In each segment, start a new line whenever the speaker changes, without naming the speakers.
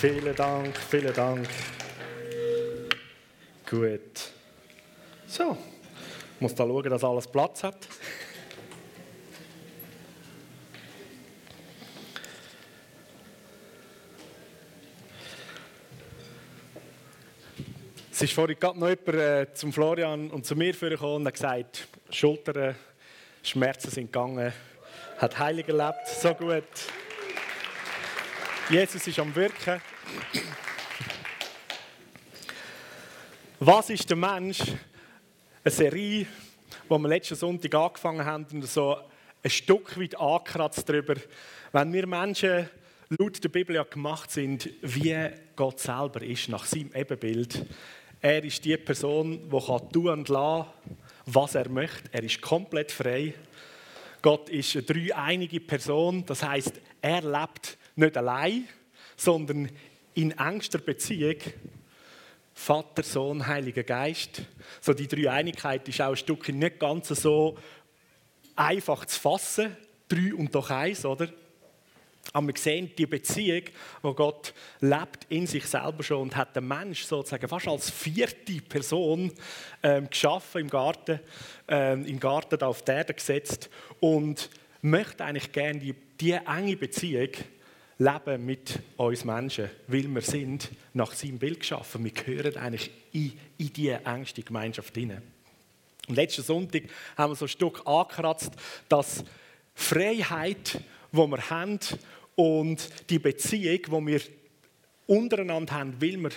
Vielen Dank, vielen Dank. Gut. So, ich muss da schauen, dass alles Platz hat. Es ist vorhin gerade noch jemand äh, zum Florian und zu mir gekommen und hat gesagt, Schultern, Schmerzen sind gegangen, hat heilig erlebt, so gut. Jesus ist am Wirken. Was ist der Mensch? Eine Serie, die wir letzten Sonntag angefangen haben und so ein Stück weit angekratzt darüber, wenn wir Menschen laut der Bibel ja gemacht sind, wie Gott selber ist, nach seinem Ebenbild. Er ist die Person, die kann tun und lassen, was er möchte. Er ist komplett frei. Gott ist eine dreieinige Person, das heißt, er lebt nicht allein, sondern in engster Beziehung. Vater, Sohn, Heiliger Geist. So die Dreieinigkeit ist auch ein Stückchen nicht ganz so einfach zu fassen. Drei und doch eins, oder? Aber wir sehen die Beziehung, wo Gott lebt in sich selber schon und hat den Mensch sozusagen fast als vierte Person ähm, geschaffen im Garten, ähm, im Garten auf die Erde gesetzt und möchte eigentlich gerne die, die enge Beziehung leben mit uns Menschen, weil wir sind nach seinem Bild geschaffen. Wir gehören eigentlich in, in diese engste Gemeinschaft hinein. Und letzten Sonntag haben wir so ein Stück angekratzt, dass Freiheit, die wir haben und die Beziehung, die wir untereinander haben, will wir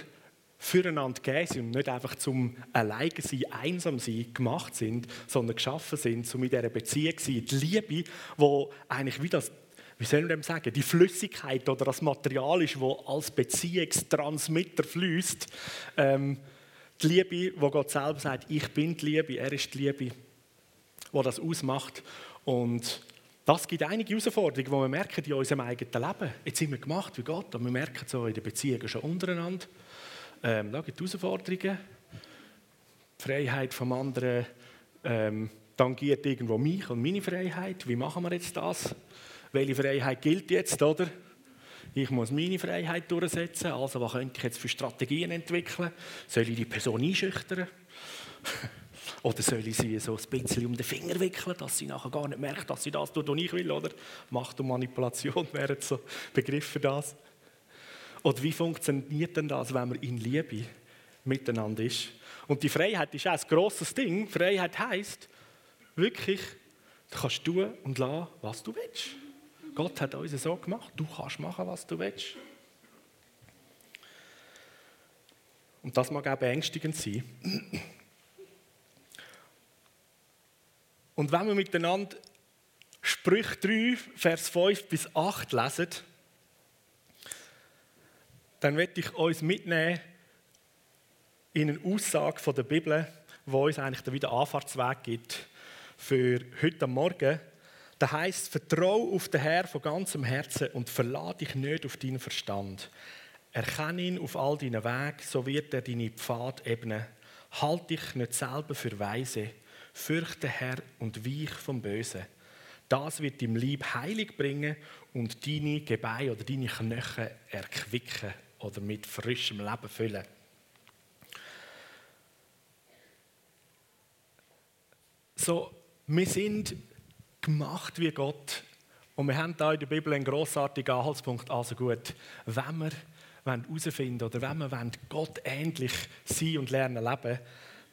füreinander gehen sind und nicht einfach zum alleine sein, einsam sein gemacht sind, sondern geschaffen sind, um in dieser Beziehung zu sein. Die Liebe, wo eigentlich wie das wie soll man dem sagen, die Flüssigkeit oder das Material ist, wo als Beziehungstransmitter fließt. Ähm, die Liebe, wo Gott selber sagt, ich bin die Liebe, er ist die Liebe, wo das ausmacht. Und das gibt einige Herausforderungen, die wir merken in unserem eigenen Leben. Jetzt sind wir gemacht wie Gott, und wir merken so in den Beziehungen schon untereinander. Ähm, da gibt es Herausforderungen. Die Freiheit vom anderen ähm, tangiert irgendwo mich und meine Freiheit. Wie machen wir jetzt das? Welche Freiheit gilt jetzt, oder? Ich muss meine Freiheit durchsetzen, also was könnte ich jetzt für Strategien entwickeln? Soll ich die Person einschüchtern? oder soll ich sie so ein bisschen um den Finger wickeln, dass sie nachher gar nicht merkt, dass sie das tut, was ich will, oder? Macht und Manipulation wären so Begriffe das. Oder wie funktioniert denn das, wenn man in Liebe miteinander ist? Und die Freiheit ist auch ein grosses Ding. Freiheit heisst wirklich, du kannst tun und lassen, was du willst. Gott hat uns so gemacht, du kannst machen, was du willst. Und das mag auch beängstigend sein. Und wenn wir miteinander Sprüch 3, Vers 5 bis 8 lesen, dann werde ich uns mitnehmen in eine Aussage von der Bibel, die uns eigentlich wieder Anfahrtsweg gibt für heute Morgen da heißt, vertraue auf den Herrn von ganzem Herzen und verlade dich nicht auf deinen Verstand. Erkenne ihn auf all deinen Wegen, so wird er deine Pfad ebnen. Halt dich nicht selber für weise. Fürchte Herr und weich vom Bösen. Das wird deinem Lieb heilig bringen und deine Gebeine oder deine Knochen erquicken oder mit frischem Leben füllen. So, wir sind gemacht wie Gott. Und wir haben da in der Bibel einen grossartigen Anhaltspunkt. Also gut, wenn wir herausfinden oder wenn wir Gott ähnlich sein und lernen leben,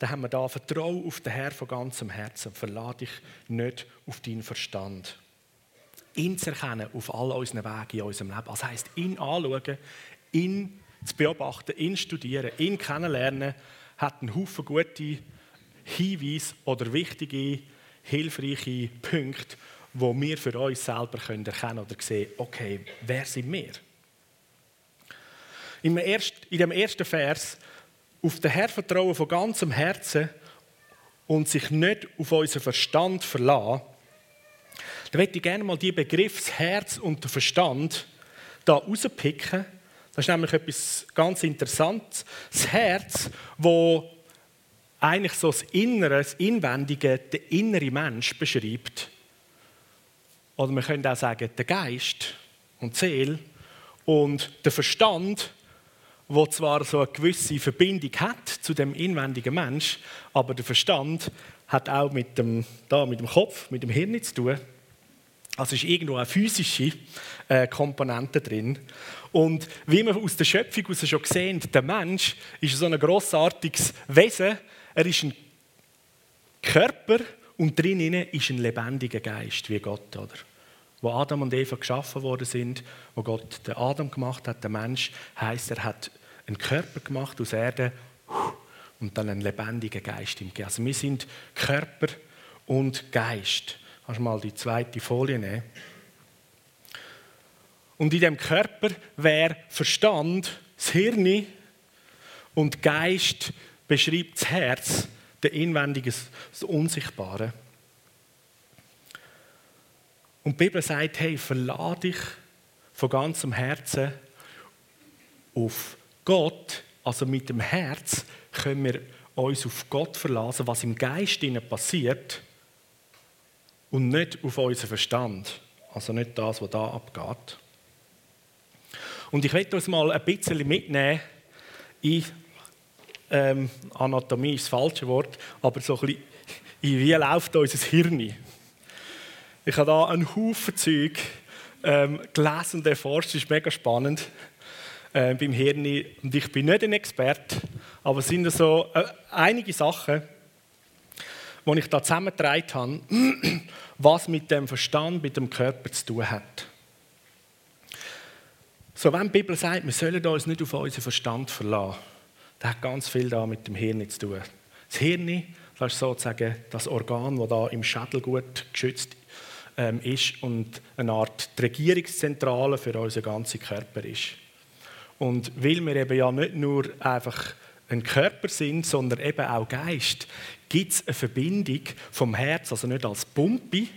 dann haben wir da Vertrauen auf den Herrn von ganzem Herzen. Verlade dich nicht auf deinen Verstand. Ihn zu erkennen auf all unseren Wegen in unserem Leben. Das heisst, ihn anschauen, ihn zu beobachten, ihn studieren, ihn kennenlernen, hat einen Haufen gute Hinweise oder wichtige hilfreiche Punkte, wo wir für uns selber können erkennen oder sehen, okay, wer sind wir? In dem ersten Vers, auf den Herr vertrauen von ganzem Herzen und sich nicht auf unseren Verstand verlassen, da möchte ich gerne mal die Begriffe Herz und der Verstand da rauspicken. Das ist nämlich etwas ganz Interessantes. Das Herz, wo eigentlich so das Innere, das Inwendige, der innere Mensch beschreibt. Oder man könnte auch sagen, der Geist und die Seele und der Verstand, wo zwar so eine gewisse Verbindung hat zu dem inwendigen Mensch, aber der Verstand hat auch mit dem, da, mit dem Kopf, mit dem Hirn zu tun. Also ist irgendwo eine physische äh, Komponente drin. Und wie wir aus der Schöpfung aus schon sehen, der Mensch ist so ein grossartiges Wesen. Er ist ein Körper und drinnen ist ein lebendiger Geist wie Gott, oder? Wo Adam und Eva geschaffen worden sind, wo Gott den Adam gemacht hat, der Mensch, heißt er hat einen Körper gemacht aus Erde und dann einen lebendigen Geist im Also wir sind Körper und Geist. Kannst du mal die zweite Folie nehmen? Und in dem Körper wäre Verstand, das Hirn und Geist beschreibt das Herz, der Inwendige, das Unsichtbare. Und die Bibel sagt, hey, verlade dich von ganzem Herzen auf Gott, also mit dem Herz können wir uns auf Gott verlassen, was im Geist passiert und nicht auf unseren Verstand. Also nicht das, was da abgeht. Und ich möchte uns mal ein bisschen mitnehmen in ähm, Anatomie ist das falsche Wort, aber so ein bisschen wie läuft unser Hirn. Ich habe da einen Haufen Zeug ähm, gelesen und erforscht, das ist mega spannend äh, beim Hirn. Und ich bin nicht ein Experte, aber es sind so äh, einige Sachen, die ich da zusammengetragen habe, was mit dem Verstand, mit dem Körper zu tun hat. So, wenn die Bibel sagt, wir sollen uns nicht auf unseren Verstand verlassen, das hat ganz viel da mit dem Hirn zu tun. Das Hirn, das ist sozusagen das Organ, das da im Schädel gut geschützt ähm, ist und eine Art Regierungszentrale für unseren ganzen Körper ist. Und weil wir eben ja nicht nur einfach ein Körper sind, sondern eben auch Geist, gibt es eine Verbindung vom Herz, also nicht als Pumpe,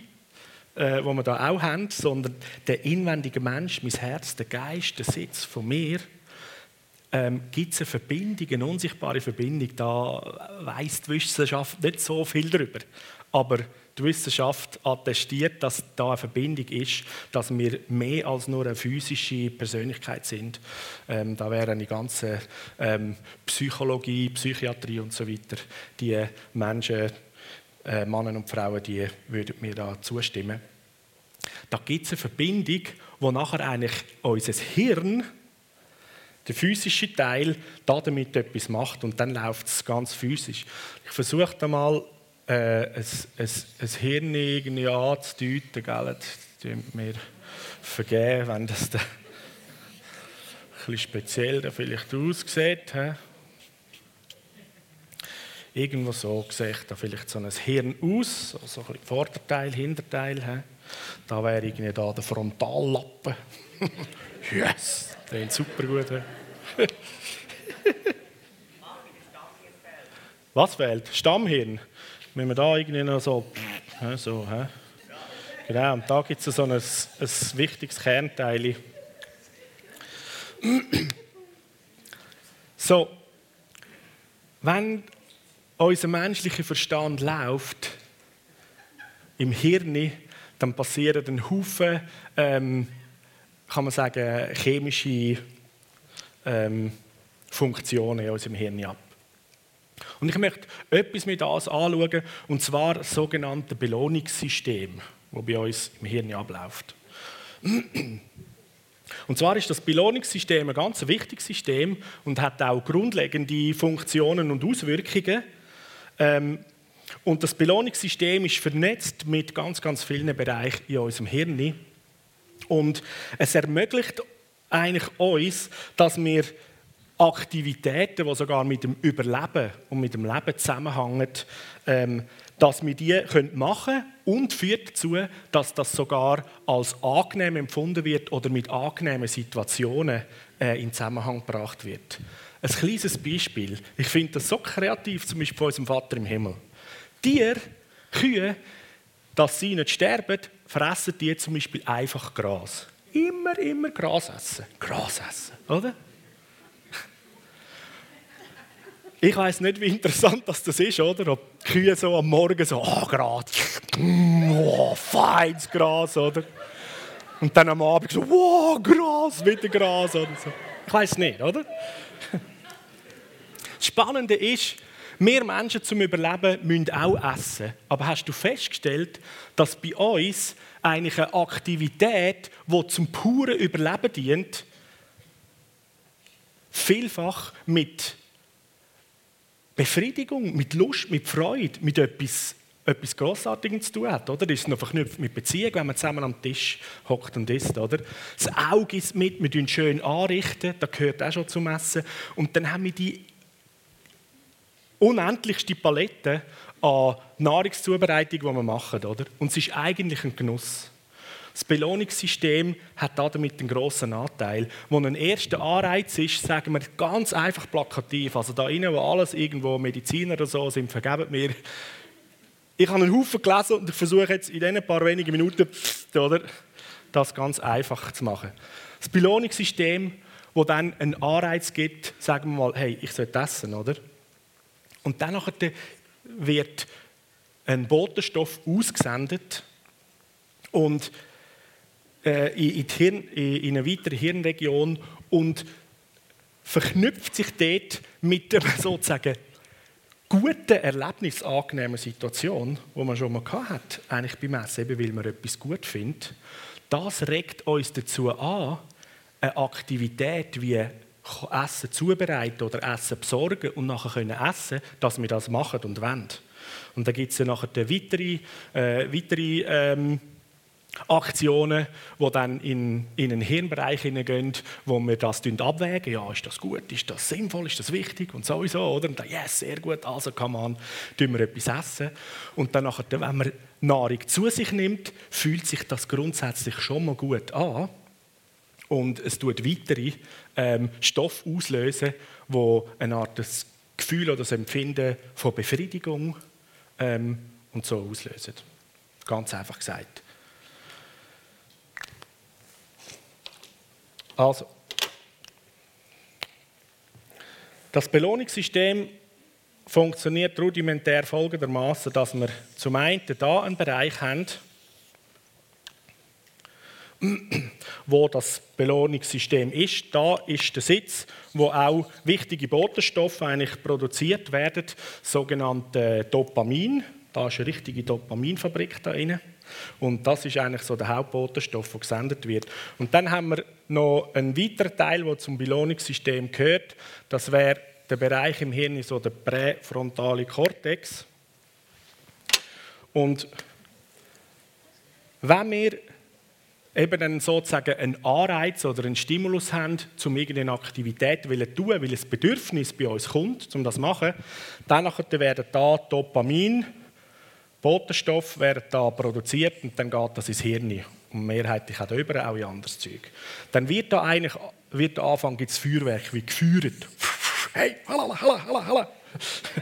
äh, wo wir da auch haben, sondern der inwendige Mensch, mein Herz, der Geist, der Sitz von mir, ähm, gibt es eine Verbindung, eine unsichtbare Verbindung. Da weiss die Wissenschaft nicht so viel darüber. Aber die Wissenschaft attestiert, dass da eine Verbindung ist, dass wir mehr als nur eine physische Persönlichkeit sind. Ähm, da wären die ganze ähm, Psychologie, Psychiatrie und so weiter, die Menschen, äh, Männer und Frauen, die würden mir da zustimmen. Da gibt es eine Verbindung, wo nachher eigentlich unser Hirn der physische Teil damit etwas macht und dann läuft es ganz physisch. Ich versuche da mal äh, ein, ein, ein Hirn anzudeuten, gell? das mir vergeben, wenn das da ein bisschen speziell da vielleicht aussieht. He? Irgendwo so sieht da vielleicht so ein Hirn aus, so ein bisschen Vorderteil, Hinterteil. He? Da wäre irgendwie da der Frontallappen. yes, ist super gut. Was fehlt? Stammhirn. Wenn wir da irgendwie noch so. so hä? Genau, und da gibt es so ein, ein wichtiges Kernteil. So, wenn unser menschlicher Verstand läuft im Hirn, dann passieren ein Haufen, ähm, kann man sagen, chemische ähm, Funktionen in unserem Hirn ab. Und ich möchte etwas mit das anschauen, und zwar das sogenannte Belohnungssystem, das bei uns im Hirn abläuft. Und zwar ist das Belohnungssystem ein ganz wichtiges System und hat auch grundlegende Funktionen und Auswirkungen. Ähm, und das Belohnungssystem ist vernetzt mit ganz, ganz vielen Bereichen in unserem Hirn. Und es ermöglicht eigentlich uns, dass wir Aktivitäten, die sogar mit dem Überleben und mit dem Leben zusammenhängen, ähm, dass wir die machen können und führt dazu, dass das sogar als angenehm empfunden wird oder mit angenehmen Situationen äh, in Zusammenhang gebracht wird. Ein kleines Beispiel. Ich finde das so kreativ, zum Beispiel von unserem Vater im Himmel. Tiere, Kühe, dass sie nicht sterben, fressen die zum Beispiel einfach Gras. Immer, immer Gras essen. Gras essen, oder? Ich weiß nicht, wie interessant das, ist, oder? Ob die Kühe so am Morgen so, oh, Gras, oh, feines Gras, oder? Und dann am Abend so, wow, Gras, wieder Gras oder so. Ich weiß nicht, oder? Das Spannende ist, wir Menschen zum Überleben müssen auch essen. Aber hast du festgestellt, dass bei uns eigentlich eine Aktivität, die zum puren Überleben dient, vielfach mit Befriedigung, mit Lust, mit Freude, mit etwas, etwas Grossartigem zu tun hat. Oder? Das ist noch verknüpft mit Beziehung, wenn man zusammen am Tisch hockt und isst. Oder? Das Auge ist mit, wir schön anrichten, das gehört auch schon zum Essen. Und dann haben wir die unendlichste Palette an Nahrungszubereitung, die wir machen. Oder? Und es ist eigentlich ein Genuss. Das Belohnungssystem hat damit einen grossen Anteil. Wo ein erster Anreiz ist, sagen wir ganz einfach plakativ, also da innen, wo alles irgendwo Mediziner oder so sind, vergeben mir. Ich habe einen Haufen gelesen und ich versuche jetzt in diesen paar wenigen Minuten oder, das ganz einfach zu machen. Das Belohnungssystem, wo dann einen Anreiz gibt, sagen wir mal, hey, ich soll essen, oder? Und dann wird ein Botenstoff ausgesendet und äh, in, Hirn, in, eine weitere Hirnregion und verknüpft sich dort mit der sozusagen guten, erlebnisangenehmen Situation, die man schon mal hat, eigentlich beim Essen, eben weil man etwas gut findet. Das regt uns dazu an, eine Aktivität wie Essen zubereiten oder Essen besorgen und nachher können essen, dass wir das machen und wollen. Und dann gibt es ja nachher weitere, äh, weitere ähm, Aktionen, die dann in, in einen Hirnbereich hineingehen, wo wir das abwägen. Ja, ist das gut, ist das sinnvoll, ist das wichtig und sowieso, oder? Und dann, yes, sehr gut, also kann man, tun wir etwas essen. Und dann nachher, wenn man Nahrung zu sich nimmt, fühlt sich das grundsätzlich schon mal gut an. Und es tut weitere ähm, Stoffe auslösen, wo eine Art das Gefühl oder das Empfinden von Befriedigung ähm, und so auslösen. Ganz einfach gesagt. Also, das Belohnungssystem funktioniert rudimentär folgendermaßen, dass wir zum einen da einen Bereich haben, wo das Belohnungssystem ist. Da ist der Sitz, wo auch wichtige Botenstoffe eigentlich produziert werden, sogenannte Dopamin. Da ist eine richtige Dopaminfabrik da drin. Und das ist eigentlich so der Hauptbotenstoff, der gesendet wird. Und dann haben wir noch einen weiteren Teil, der zum Belohnungssystem gehört. Das wäre der Bereich im Hirn, so der präfrontale Kortex. Und wenn wir eben dann sozusagen einen Anreiz oder einen Stimulus haben, um irgendeine Aktivität zu tun, weil ein Bedürfnis bei uns kommt, um das zu machen, dann werden da Dopamin, Botenstoff werden da produziert und dann geht das ins Hirn. Und mehrheitlich auch darüber, auch in anderes Zeug. Dann wird da eigentlich, wird da Anfang gibt es Feuerwerk, wie geführt. Hey, halala, halala, halala.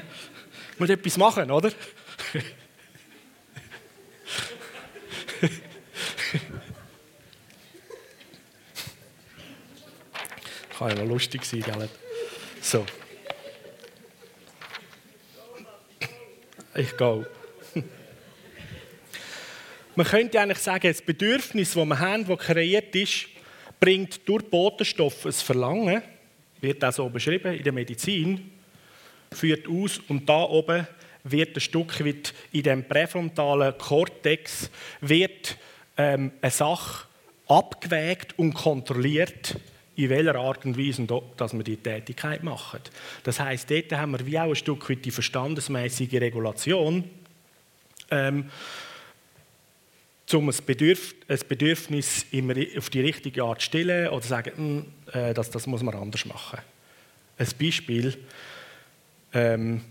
Muss etwas machen, oder? Kann ja lustig sein, gell? So. Ich gehe. Man könnte eigentlich sagen, das Bedürfnis, das wir haben, das kreiert ist, bringt durch Botenstoffe ein Verlangen, wird auch so beschrieben in der Medizin, führt aus und da oben wird ein Stück weit in dem präfrontalen Kortex wird ähm, eine Sache abgewägt und kontrolliert, in welcher Art und Weise dass wir die Tätigkeit machen. Das heißt, dort haben wir wie auch ein Stück weit die verstandesmäßige Regulation. Ähm, um ein, Bedürf ein Bedürfnis immer auf die richtige Art zu stillen oder zu sagen, hm, äh, das, das muss man anders machen. Ein Beispiel, ähm,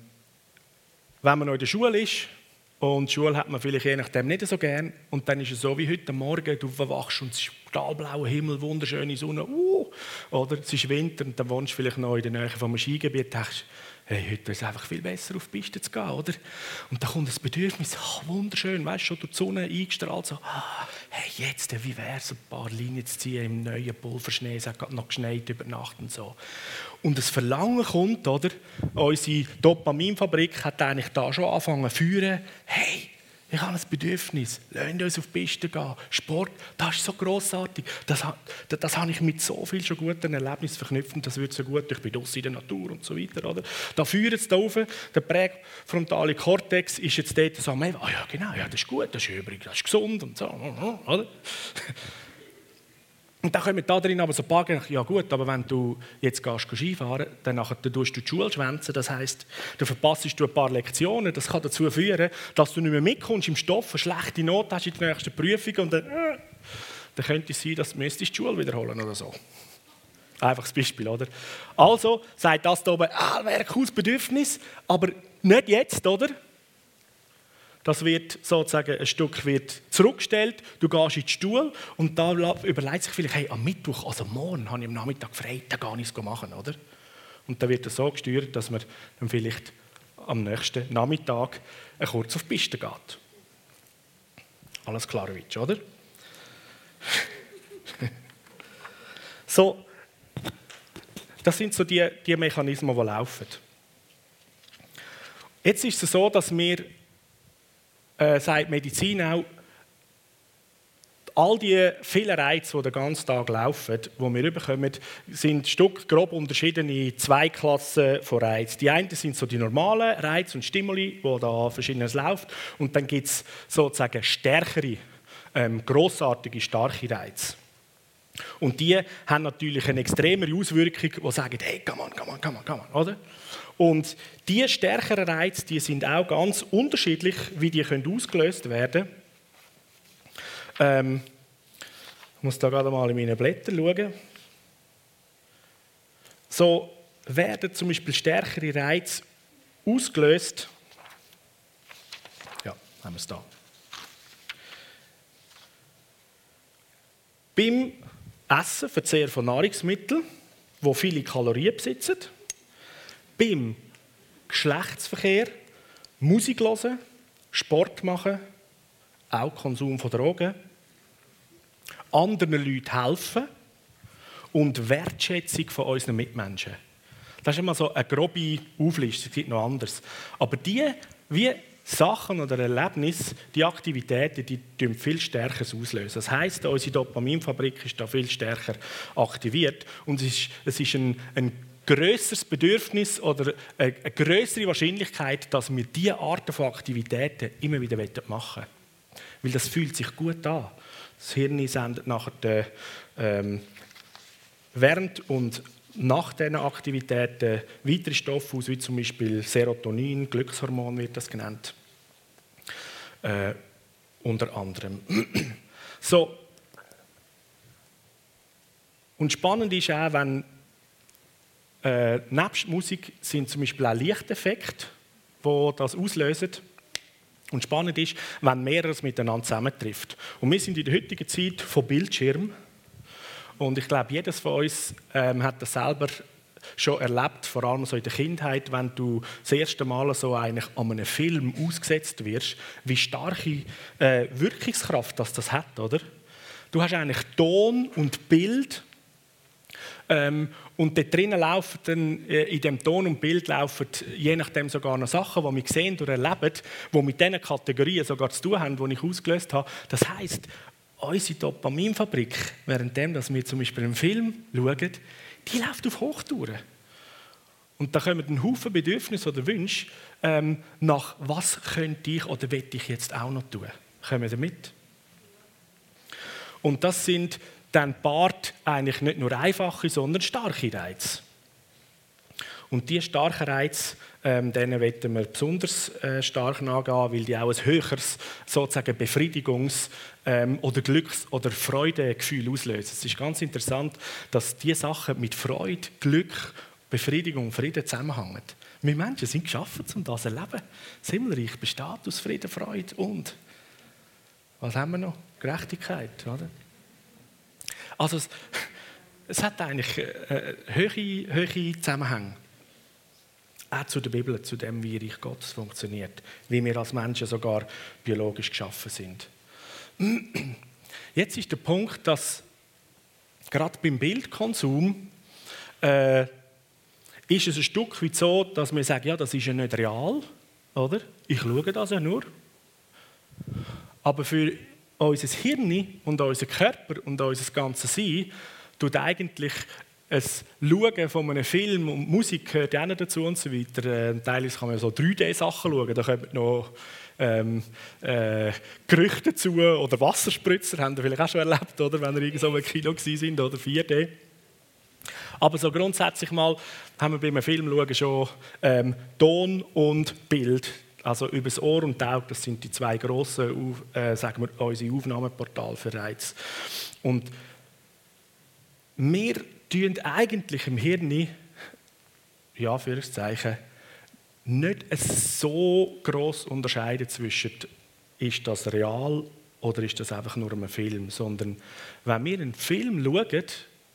wenn man noch in der Schule ist und die Schule hat man vielleicht je nachdem nicht so gern und dann ist es so wie heute Morgen, du wachst und es ist stahlblauer Himmel, wunderschöne Sonne, uh, oder es ist Winter und dann wohnst du vielleicht noch in der Nähe vom Skigebiet, denkst, hey, heute ist es einfach viel besser, auf die Piste zu gehen, oder? Und dann kommt das Bedürfnis, oh, wunderschön, weißt du, schon durch die Sonne eingestrahlt, so, ah, hey, jetzt, wie wäre es, ein paar Linien zu ziehen im neuen Pulverschnee, es hat noch geschneit über Nacht und so. Und das Verlangen kommt, oder? Unsere Dopaminfabrik hat eigentlich da schon angefangen zu führen, hey, Ich habe ein Bedürfnis. Lasst uns auf die Piste gehen. Sport, das ist so grossartig. Das, das, das habe ich mit so vielen schon guten Erlebnissen verknüpft. Das wird so gut. Ich bin draußen in der Natur und so weiter. Oder? Da führt es da rauf. Der präfrontale Kortex ist jetzt dort so, ah ja genau, ja, das ist gut, das ist übrig, das ist gesund und so. Oder? Und dann kommen da drin aber so ein paar Gedanken, ja gut, aber wenn du jetzt gehst, Skifahren dann nachher, dann tust du die Schule schwänzen, das heisst, du verpasst ein paar Lektionen, das kann dazu führen, dass du nicht mehr mitkommst im Stoff, eine schlechte Note hast in der nächsten Prüfung und dann, äh, dann könnte es sein, dass du die Schule wiederholen oder so. Einfaches Beispiel, oder? Also sagt das da oben, ah, wäre ein cooles Bedürfnis, aber nicht jetzt, oder? Das wird sozusagen ein Stück wird zurückgestellt. Du gehst in die Stuhl und da überlegt sich vielleicht, hey, am Mittwoch, also morgen, habe ich am Nachmittag frei, da gar nichts machen, oder? Und dann wird das so gesteuert, dass man dann vielleicht am nächsten Nachmittag kurz auf die Piste geht. Alles klar, Witsch, oder? so, das sind so die, die Mechanismen, die laufen. Jetzt ist es so, dass wir äh, sagt Medizin auch, all die vielen Reize, die den ganzen Tag laufen, die wir bekommen, sind Stück grob unterschieden in zwei Klassen von Reizen. Die einen sind so die normalen Reize und Stimuli, wo da verschiedenes läuft, und dann gibt es sozusagen stärkere, ähm, grossartige, starke Reize. Und die haben natürlich eine extremere Auswirkung, die sagen, hey, come on, come on, come on, come on, oder? Und die stärkeren Reize, die sind auch ganz unterschiedlich, wie die können ausgelöst werden. Ähm, ich muss da gerade mal in meine Blätter schauen. So werden zum Beispiel stärkere Reize ausgelöst. Ja, haben wir es da. Beim Essen, Verzehr von Nahrungsmitteln, wo viele Kalorien besitzen beim Geschlechtsverkehr, Musik hören, Sport machen, auch Konsum von Drogen, anderen Leuten helfen und Wertschätzung von unseren Mitmenschen. Das ist immer so eine grobe Auflistung, es gibt noch anders. Aber die, wie Sachen oder Erlebnisse, die Aktivitäten, die tun viel stärker auslösen. Das heisst, unsere Dopaminfabrik ist da viel stärker aktiviert und es ist, es ist ein, ein größeres Bedürfnis oder eine größere Wahrscheinlichkeit, dass wir diese Arten von Aktivitäten immer wieder machen wollen. Weil das fühlt sich gut an. Das Hirn sendet nachher ähm, während und nach diesen Aktivitäten weitere Stoffe aus, wie zum Beispiel Serotonin, Glückshormon wird das genannt. Äh, unter anderem. so. Und spannend ist auch, wenn äh, nebst Musik sind zum Beispiel auch Lichteffekte, die das auslösen. Und spannend ist, wenn mehreres miteinander zusammentrifft. Und wir sind in der heutigen Zeit von Bildschirm. Und ich glaube, jedes von uns ähm, hat das selber schon erlebt, vor allem so in der Kindheit, wenn du das erste Mal so eigentlich an einem Film ausgesetzt wirst, wie starke äh, Wirkungskraft das, das hat, oder? Du hast eigentlich Ton und Bild ähm, und dort drinnen laufen dann, äh, in dem Ton und Bild laufen je nachdem sogar noch Sachen, die wir sehen oder erleben, die mit diesen Kategorien sogar zu tun haben, die ich ausgelöst habe. Das heisst, unsere Dopaminfabrik, währenddem dass wir zum Beispiel einen Film schauen, die läuft auf Hochtouren. Und da kommen ein Haufen Bedürfnisse oder Wünsche ähm, nach, was könnte ich oder will ich jetzt auch noch tun. Kommen Sie mit? Und das sind dann paart eigentlich nicht nur einfache, sondern starke Reize. Und diese starken Reize, ähm, denen wollen wir besonders äh, stark nachgehen, weil die auch ein höheres sozusagen Befriedigungs- ähm, oder Glücks- oder Freudegefühl auslösen. Es ist ganz interessant, dass diese Sachen mit Freude, Glück, Befriedigung, Frieden zusammenhängen. Wir Menschen sind geschaffen, um das zu erleben. Das Himmelreich besteht aus Frieden, Freude und was haben wir noch? Gerechtigkeit, oder? Also es, es hat eigentlich äh, höhere, höhere Zusammenhänge. Auch zu der Bibel, zu dem, wie Reich Gottes funktioniert. Wie wir als Menschen sogar biologisch geschaffen sind. Jetzt ist der Punkt, dass gerade beim Bildkonsum äh, ist es ein Stück weit so, dass wir sagen, ja, das ist ja nicht real, oder? Ich schaue das ja nur. Aber für unser Hirn und unser Körper und unser ganzes Sein tut eigentlich ein Schauen von einem Film und Musik gehört auch dazu und so weiter. Äh, teilweise kann man so 3D-Sachen schauen, da kommen noch ähm, äh, Gerüchte dazu oder Wasserspritzer, haben ihr vielleicht auch schon erlebt, oder, wenn ihr irgend so ein Kilo sind oder 4D. Aber so grundsätzlich mal haben wir beim Film schauen schon ähm, Ton und Bild, also über das Ohr und die das sind die zwei grossen, äh, sagen wir, unsere Aufnahmeportale für Reiz. Und wir tun eigentlich im Hirn, ja, für ein Zeichen, nicht so groß unterscheiden zwischen, ist das real oder ist das einfach nur ein Film, sondern wenn wir einen Film schauen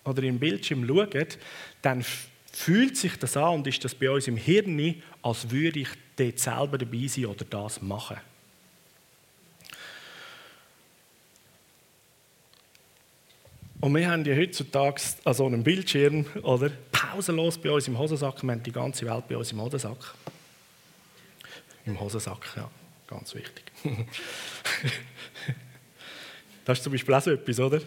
oder im Bildschirm schauen, dann fühlt sich das an und ist das bei uns im Hirn, als würde ich dort selber dabei sein oder das machen. Und wir haben ja heutzutage an so einem Bildschirm, oder? Pausenlos bei uns im Hosensack. Wir haben die ganze Welt bei uns im Hosensack. Im Hosensack, ja, ganz wichtig. das ist zum Beispiel auch so etwas, oder?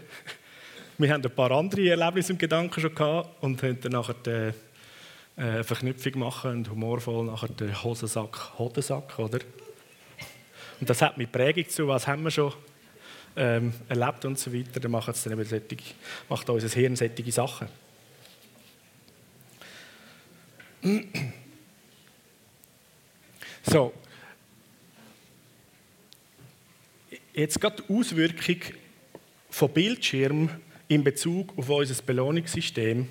Wir haben ein paar andere Erlebnisse im Gedanken schon gehabt und haben dann nachher die äh, Verknüpfung machen und humorvoll nachher den Hosensack, Hodensack, oder? Und das hat mit Prägung zu, was haben wir schon ähm, erlebt und so weiter, dann macht, es dann eben solche, macht unser Hirn solche Sachen. So. Jetzt gerade die Auswirkung von Bildschirm in Bezug auf unser Belohnungssystem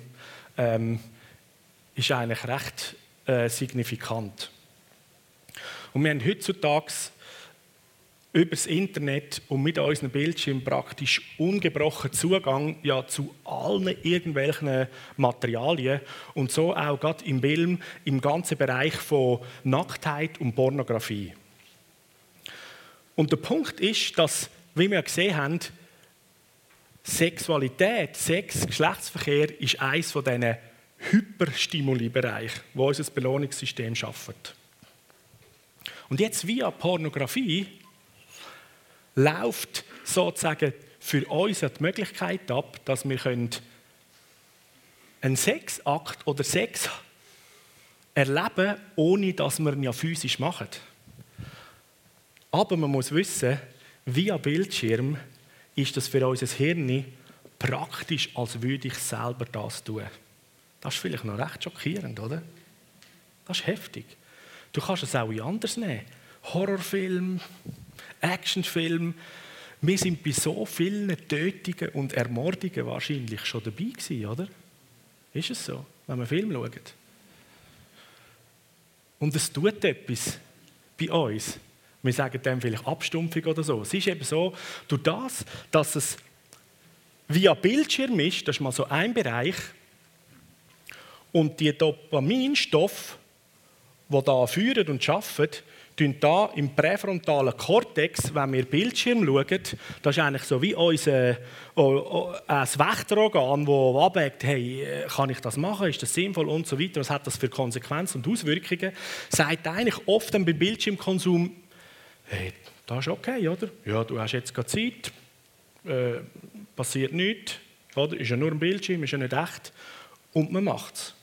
ähm, ist eigentlich recht äh, signifikant. Und wir haben heutzutage über das Internet und mit unseren Bildschirmen praktisch ungebrochen Zugang ja, zu allen irgendwelchen Materialien und so auch gerade im Film im ganzen Bereich von Nacktheit und Pornografie. Und der Punkt ist, dass, wie wir gesehen haben, Sexualität, Sex, Geschlechtsverkehr ist eines von diesen Hyperstimuli-Bereichen, wo unser Belohnungssystem schafft. Und jetzt via Pornografie läuft sozusagen für uns die Möglichkeit ab, dass wir einen Sexakt oder Sex erleben, ohne dass wir ihn ja physisch machen. Aber man muss wissen, via Bildschirm ist das für unser Hirn praktisch, als würde ich selber das tun. Das ist vielleicht noch recht schockierend, oder? Das ist heftig. Du kannst es auch anders nehmen. Horrorfilm, Actionfilm. Wir sind bei so vielen Tötungen und Ermordungen wahrscheinlich schon dabei gewesen, oder? Ist es so, wenn man Film schaut? Und es tut etwas bei uns. Wir sagen dem vielleicht Abstumpfung oder so. Es ist eben so, durch das, dass es via Bildschirm ist, das ist mal so ein Bereich, und die Dopaminstoffe, die da führen und arbeiten, tun da im präfrontalen Kortex, wenn wir Bildschirm schauen, das ist eigentlich so wie unser ein Wächterorgan, das abwägt, hey, kann ich das machen, ist das sinnvoll? Und so weiter, was hat das für Konsequenzen und Auswirkungen, sagt eigentlich oft beim Bildschirmkonsum, hey, das ist okay, oder? Ja, du hast jetzt gerade Zeit, äh, passiert nichts, oder? Ist ja nur ein Bildschirm, ist ja nicht echt und man macht es.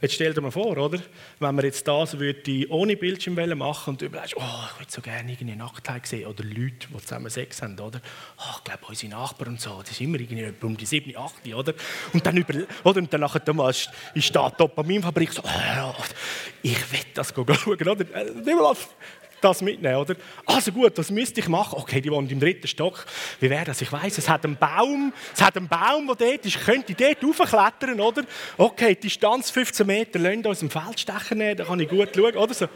Jetzt stell dir mal vor, oder? wenn man jetzt das würde ohne Bildschirm machen und du überlegst, oh, ich würde so gerne eine Nacktheit sehen oder Leute, die zusammen Sex haben, oder? Oh, ich glaube, unsere Nachbarn und so, das ist immer irgendwie um die 7, 8, oder? Und dann, über, oder? Und dann nachher Thomas, ist da die Dopaminfabrik so, oh, ich will das schauen, oder? Äh, das mitnehmen, oder? Also gut, das müsste ich machen. Okay, die wohnen im dritten Stock. Wie wäre das? Ich weiß, es hat einen Baum, es hat einen Baum, der dort ist. Ich könnte dort raufklettern, oder? Okay, Distanz 15 Meter, lasst uns im Feldstecher nehmen, da kann ich gut schauen, oder so.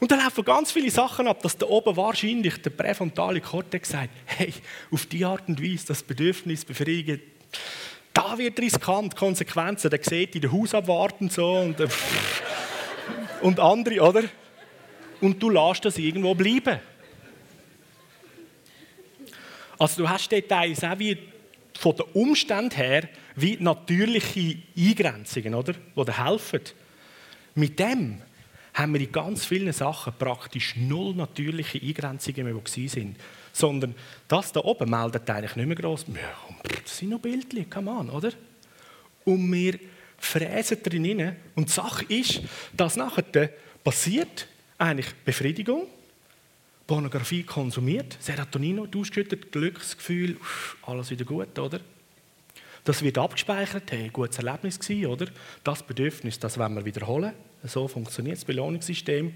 Und dann laufen ganz viele Sachen ab, dass da oben wahrscheinlich der präfrontale Kortex sagt, hey, auf die Art und Weise das Bedürfnis befriedigen, da wird riskant, Konsequenzen, der sieht in den Haus abwarten so und, äh, und andere, oder? Und du lässt das irgendwo bleiben. Also du hast Details auch wie von den Umständen her wie natürliche Eingrenzungen, oder? die dir helfen. Mit dem haben wir in ganz vielen Sachen praktisch null natürliche Eingrenzungen mehr, die sind. Sondern das da oben meldet eigentlich nicht mehr gross. Das sind noch Bildchen, come on, oder? Und wir fräsen drin rein. Und die Sache ist, dass nachher passiert eigentlich Befriedigung, Pornografie konsumiert, Serotonin ausgeschüttet, Glücksgefühl, alles wieder gut, oder? Das wird abgespeichert, hey, gutes Erlebnis gewesen, oder? Das Bedürfnis, das wollen wir wiederholen. So funktioniert das Belohnungssystem.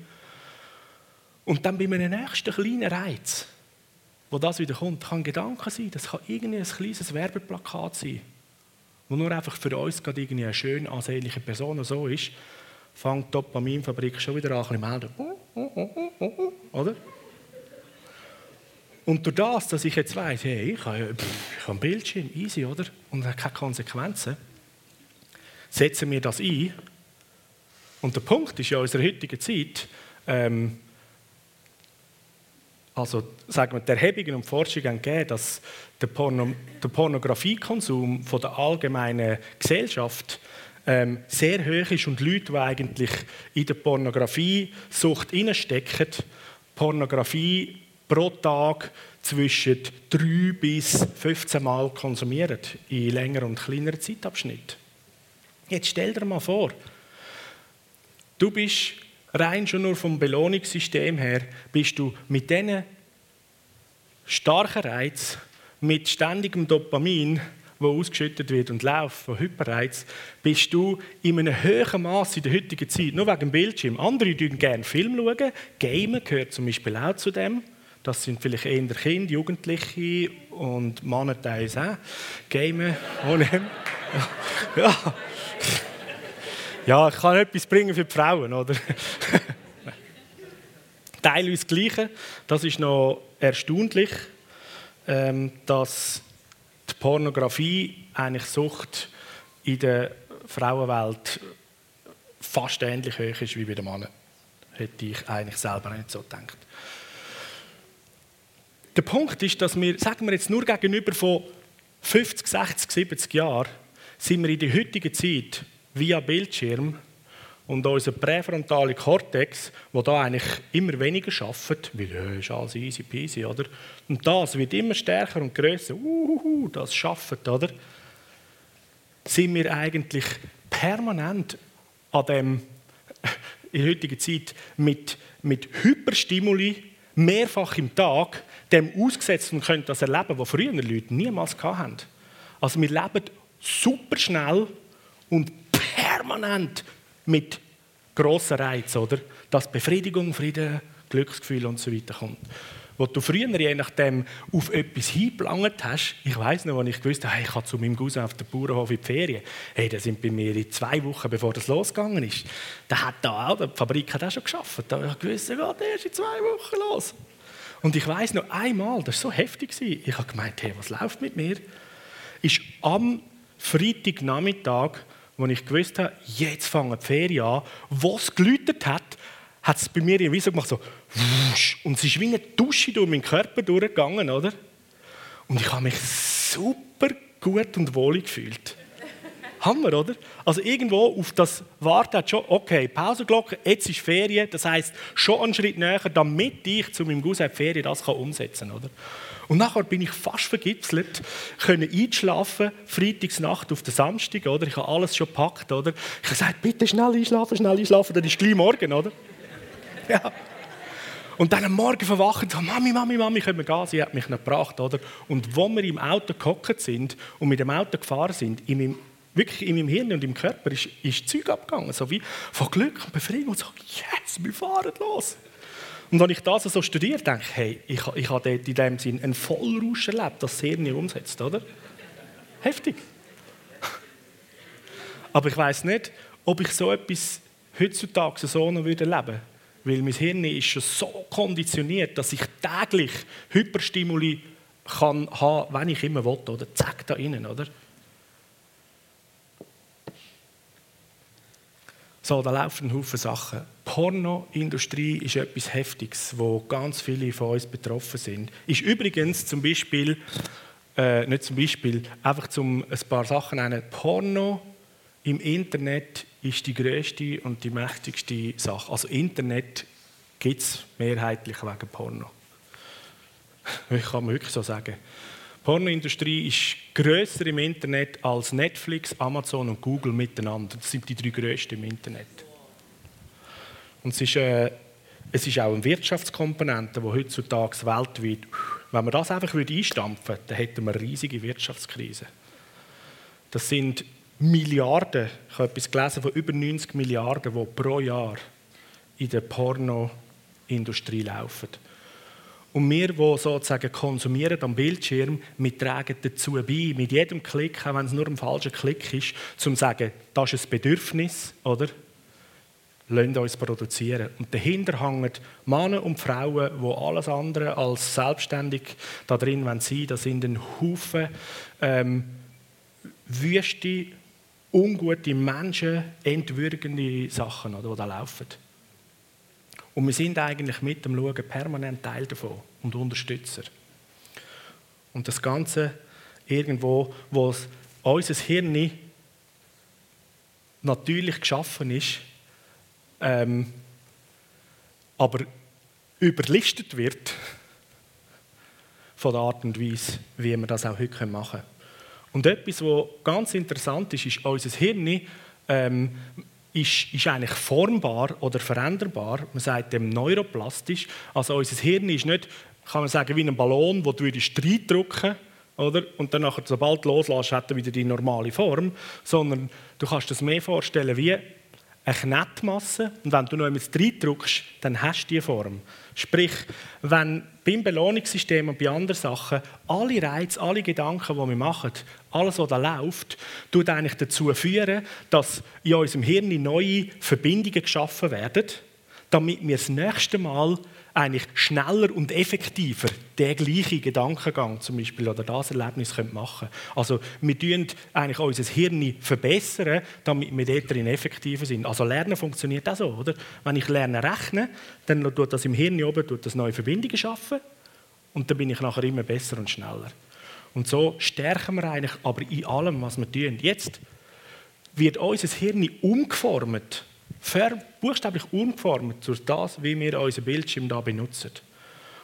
Und dann bei einem nächsten kleinen Reiz, wo das wieder kommt, kann ein Gedanke sein, das kann irgendwie ein kleines Werbeplakat sein, wo nur einfach für uns gerade irgendwie eine schön ansehnliche Person so ist, fängt die Dopaminfabrik schon wieder an, ein melden. Oder? Und durch das, dass ich jetzt weiss, hey, ich habe, ich habe ein Bildschirm, easy, oder? Und es hat keine Konsequenzen, setzen wir das ein. Und der Punkt ist ja in unserer heutigen Zeit, ähm, also sagen wir, die Erhebungen und Forschungen gegeben, dass der, Porno, der Pornografiekonsum von der allgemeinen Gesellschaft ähm, sehr hoch ist und Leute, die eigentlich in der Pornografie-Sucht stecken, Pornografie pro Tag zwischen 3 bis 15 Mal konsumieren in längeren und kleineren Zeitabschnitten. Jetzt stell dir mal vor, du bist rein schon nur vom Belohnungssystem her, bist du mit diesen starken Reiz, mit ständigem Dopamin, wo ausgeschüttet wird und läuft von Hyperreiz, bist du in einem hohen Maß in der heutigen Zeit, nur wegen dem Bildschirm. Andere schauen gerne Film schauen, Gamen gehört zum Beispiel auch zu dem. Das sind vielleicht eher Kinder, Jugendliche und Männer teils auch. Gamen ohne. ja. ja, ich kann etwas bringen für die Frauen, oder? Teilweise das Gleiche. Das ist noch erstaunlich, ähm, dass die Pornografie eigentlich Sucht in der Frauenwelt fast ähnlich hoch ist wie bei den Männern. Hätte ich eigentlich selber nicht so gedacht. Der Punkt ist, dass wir, sagen wir jetzt nur gegenüber von 50, 60, 70 Jahren, sind wir in der heutigen Zeit via Bildschirm und unser präfrontale Kortex, wo da eigentlich immer weniger schafft, weil ja, ist alles easy peasy, oder? Und das wird immer stärker und größer. Uhuhu, das schafft, oder? Sind wir eigentlich permanent an dem in der heutigen Zeit mit, mit Hyperstimuli mehrfach im Tag dem ausgesetzt und können das erleben, was früher Leute niemals hatten. Also wir leben super schnell und permanent mit grossen Reizen, oder? Dass Befriedigung, Frieden, Glücksgefühl und so weiter kommt. Wo du früher je nachdem auf etwas hingelangt hast, ich weiß noch, als ich gewusst habe, ich kann zu meinem Cousin auf der Bauernhof in die Ferien, hey, das sind bei mir in zwei Wochen, bevor das losgegangen ist, da hat da auch, die Fabrik hat auch schon geschafft, da habe ich gewusst, geht erst in zwei Wochen los. Und ich weiß noch einmal, das war so heftig, ich habe gemeint, hey, was läuft mit mir? Ist am Freitagnachmittag als ich gewusst habe, jetzt fangen die Ferien an, wo es geläutet hat, hat es bei mir irgendwie so gemacht, so wusch, und es ist wie eine Dusche durch meinen Körper durchgegangen, oder? Und ich habe mich super gut und wohl gefühlt. Hammer, oder? Also irgendwo auf das Warten schon, okay, Pausenglocke, jetzt ist Ferien, das heißt schon einen Schritt näher, damit ich zu meinem Cousin Ferien das kann umsetzen kann, oder? Und nachher bin ich fast vergipselt, können einschlafen, Freitagsnacht auf den Samstag, oder? Ich habe alles schon gepackt, oder? Ich habe gesagt, bitte schnell einschlafen, schnell einschlafen, dann ist gleich morgen, oder? Ja. Und dann am Morgen verwachen sagen, Mami, Mami, Mami, können wir gehen? Sie hat mich noch gebracht, oder? Und wo wir im Auto gehockt sind und mit dem Auto gefahren sind, in meinem, wirklich in meinem Hirn und im Körper ist, ist Zeug abgegangen, so wie von Glück und Befriedigung und so, yes, wir fahren los. Und wenn ich das so studiere, denke ich, hey, ich, ich habe dort in dem Sinn einen Vollrausch erlebt, das sehr nie umsetzt, oder? Heftig. Aber ich weiß nicht, ob ich so etwas heutzutage so noch erleben würde. Weil mein Hirn ist schon so konditioniert, dass ich täglich Hyperstimuli kann haben, wenn ich immer will, oder? Zack, da innen, oder? So, da laufen ein Haufen Sachen. Pornoindustrie ist etwas Heftiges, wo ganz viele von uns betroffen sind. Ist übrigens zum Beispiel, äh, nicht zum Beispiel, einfach zum ein paar Sachen nennen, Porno im Internet ist die größte und die mächtigste Sache. Also Internet gibt es mehrheitlich wegen Porno. Ich kann man wirklich so sagen. Die Pornoindustrie ist größer im Internet als Netflix, Amazon und Google miteinander. Das sind die drei größten im Internet. Und es ist, äh, es ist auch eine Wirtschaftskomponente, die heutzutage weltweit, wenn man das einfach einstampfen würde, dann hätten wir eine riesige Wirtschaftskrise. Das sind Milliarden, ich habe etwas gelesen von über 90 Milliarden, die pro Jahr in der Pornoindustrie laufen. Und wir, die sozusagen konsumieren am Bildschirm, wir tragen dazu bei, mit jedem Klick, auch wenn es nur ein falscher Klick ist, zum zu sagen, das ist ein Bedürfnis, oder? Lasst uns produzieren. Und dahinter hängen Männer und Frauen, die alles andere als selbstständig da drin sein wollen. Das sind ein Haufen ähm, wüste, ungute Menschen, entwürgende Sachen, oder, die da laufen. Und wir sind eigentlich mit dem Schauen permanent Teil davon und Unterstützer. Und das Ganze irgendwo, wo unser Hirn natürlich geschaffen ist, ähm, aber überlistet wird von der Art und Weise, wie wir das auch heute machen können. Und etwas, was ganz interessant ist, ist, unser Hirn ähm, ist, ist, eigentlich formbar oder veränderbar. Man sagt dem neuroplastisch. Also unser Hirn ist nicht, kann man sagen, wie ein Ballon, wo du reindrücken oder? Und dann, sobald du loslässt, hat er wieder die normale Form. Sondern du kannst das mehr vorstellen wie eine Knettmasse und wenn du noch einmal reindrückst, dann hast du diese Form. Sprich, wenn beim Belohnungssystem und bei anderen Sachen alle Reize, alle Gedanken, die wir machen, alles, was da läuft, tut eigentlich dazu führen, dass in unserem Hirn neue Verbindungen geschaffen werden, damit wir das nächste Mal eigentlich schneller und effektiver den gleichen Gedankengang zum Beispiel oder das Erlebnis machen können. Also wir tun eigentlich unser Hirn verbessern, damit wir dort drin effektiver sind. Also Lernen funktioniert auch so, oder? Wenn ich lerne rechnen, dann tut das im Hirn oben tut das neue Verbindungen schaffen und dann bin ich nachher immer besser und schneller. Und so stärken wir eigentlich aber in allem, was wir tun. Jetzt wird unser Hirn umgeformt buchstäblich umgeformt durch das, wie wir unseren Bildschirm da benutzen.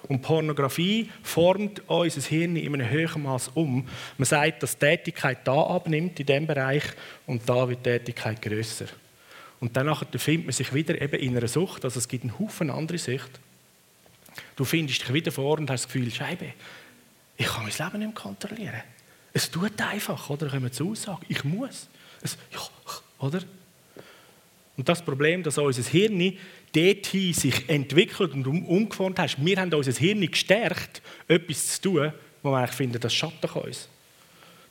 Und Pornografie formt unser Hirn in einem höheren Maß um. Man sagt, dass die Tätigkeit da abnimmt in diesem Bereich und da wird die Tätigkeit größer. Und dann findet man sich wieder eben in einer Sucht. Also es gibt einen Haufen andere Sucht. Du findest dich wieder vor und hast das Gefühl, Scheibe, ich kann mein Leben nicht mehr kontrollieren. Es tut einfach, oder? Kommen zur Aussage, ich muss. Es, ja, oder? Und das Problem, dass unser Hirn dorthin sich entwickelt und umgeformt hat, wir haben unser Hirn gestärkt, etwas zu tun, wo wir eigentlich finden, das schadet uns.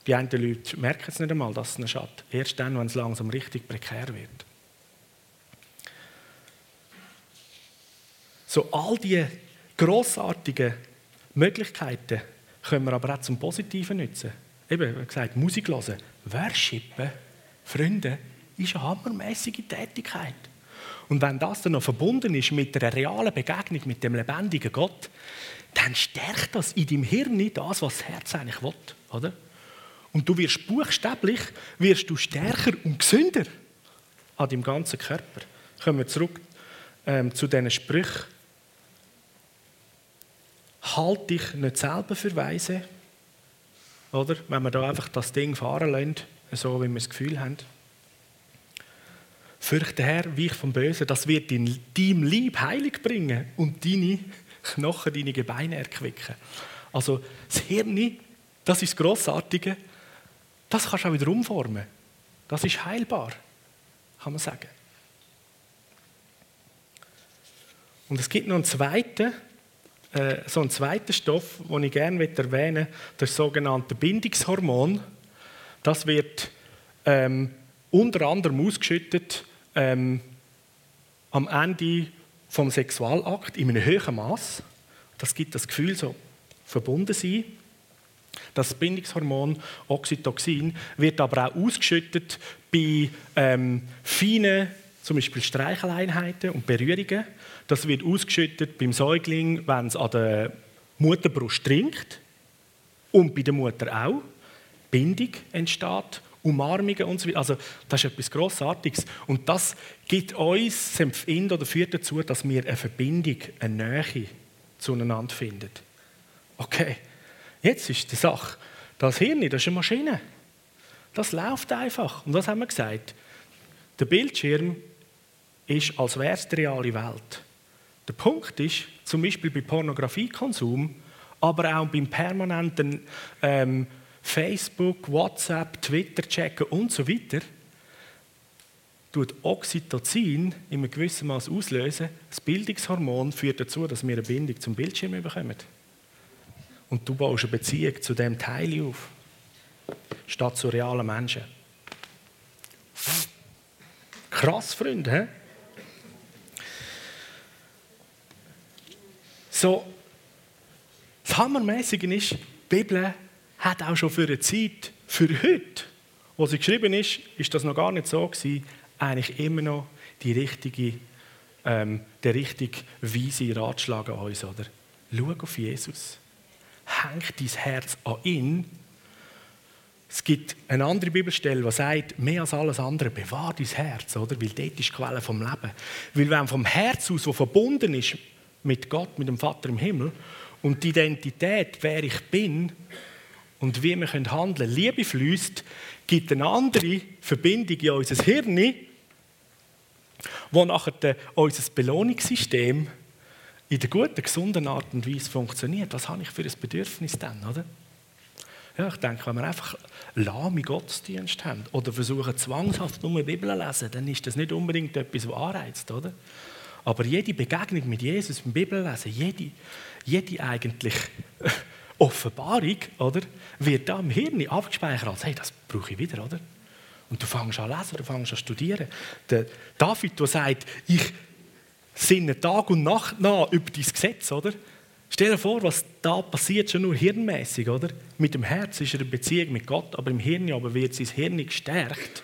Die einen Leute merken es nicht einmal, dass es ihnen schadet. Erst dann, wenn es langsam richtig prekär wird. So all diese grossartigen Möglichkeiten können wir aber auch zum Positiven nutzen. Eben, wie gesagt, Musik hören, worshipen, Freunde, ist eine hammermäßige Tätigkeit. Und wenn das dann noch verbunden ist mit einer realen Begegnung mit dem lebendigen Gott, dann stärkt das in deinem Hirn das, was das Herz eigentlich will. Oder? Und du wirst buchstäblich wirst du stärker und gesünder an deinem ganzen Körper. Kommen wir zurück ähm, zu diesen Sprüchen. Halt dich nicht selber für weise. Oder? Wenn wir da einfach das Ding fahren lassen, so wie wir das Gefühl haben. Fürchte Herr, weich vom Bösen, das wird in deinem Lieb heilig bringen und deine Knochen, deine Gebeine erquicken. Also das Hirn, das ist das Grossartige, das kannst du auch wieder umformen. Das ist heilbar, kann man sagen. Und es gibt noch einen zweiten, äh, so einen zweiten Stoff, den ich gerne erwähnen möchte, das sogenannte Bindungshormon. Das wird ähm, unter anderem ausgeschüttet ähm, am Ende vom Sexualakt in einem höheren Maß. Das gibt das Gefühl, so verbunden sein. Das Bindungshormon Oxytocin wird aber auch ausgeschüttet bei ähm, feinen, zum Beispiel Streicheleinheiten und Berührungen. Das wird ausgeschüttet beim Säugling, wenn es an der Mutterbrust trinkt und bei der Mutter auch. Bindung entsteht Umarmungen und so weiter. Also das ist etwas Grossartiges. Und das gibt uns, das oder führt dazu, dass wir eine Verbindung, eine Nähe zueinander finden. Okay, jetzt ist die Sache, das Hirn, das ist eine Maschine. Das läuft einfach. Und was haben wir gesagt? Der Bildschirm ist, als wäre es die reale Welt. Der Punkt ist, zum Beispiel bei Pornografiekonsum, aber auch beim permanenten ähm, Facebook, WhatsApp, Twitter checken und so weiter, tut Oxytocin in einem gewissen Maß auslösen. Das Bildungshormon führt dazu, dass wir eine Bindung zum Bildschirm bekommen. Und du baust eine Beziehung zu dem Teil auf, statt zu realen Menschen. Krass, Freunde. He? So, das Hammermäßige ist, die Bibel hat auch schon für eine Zeit, für heute, wo sie geschrieben ist, ist das noch gar nicht so gewesen, eigentlich immer noch die richtige, ähm, der richtige weise Ratschlag an uns, oder? Schau auf Jesus. Häng dein Herz an ihn. Es gibt eine andere Bibelstelle, die sagt, mehr als alles andere, bewahr dein Herz, oder? Weil dort ist die Quelle vom Leben. Weil wenn vom Herz aus, das verbunden ist mit Gott, mit dem Vater im Himmel, und die Identität, wer ich bin, und wie wir handeln können, Liebe fließt, gibt eine andere Verbindung in unser Hirn, wo nachher unser Belohnungssystem in der guten, gesunden Art und Weise funktioniert. Was habe ich für ein Bedürfnis dann, oder? Ja, ich denke, wenn wir einfach lahme Gottesdienst haben oder versuchen zwangshaft nur die Bibel zu lesen, dann ist das nicht unbedingt etwas, was anreizt, oder? Aber jede Begegnung mit Jesus beim Bibellesen, jede, jede eigentlich Offenbarung, oder, wird da im Hirn abgespeichert als, hey, das brauche ich wieder, oder? Und du fängst an zu lesen, du fängst an studieren. Der David, der sagt, ich sinne Tag und Nacht nach über dein Gesetz, oder? Stell dir vor, was da passiert, schon nur hirnmäßig, oder? Mit dem Herz ist er in Beziehung mit Gott, aber im Hirn aber wird sein Hirn gestärkt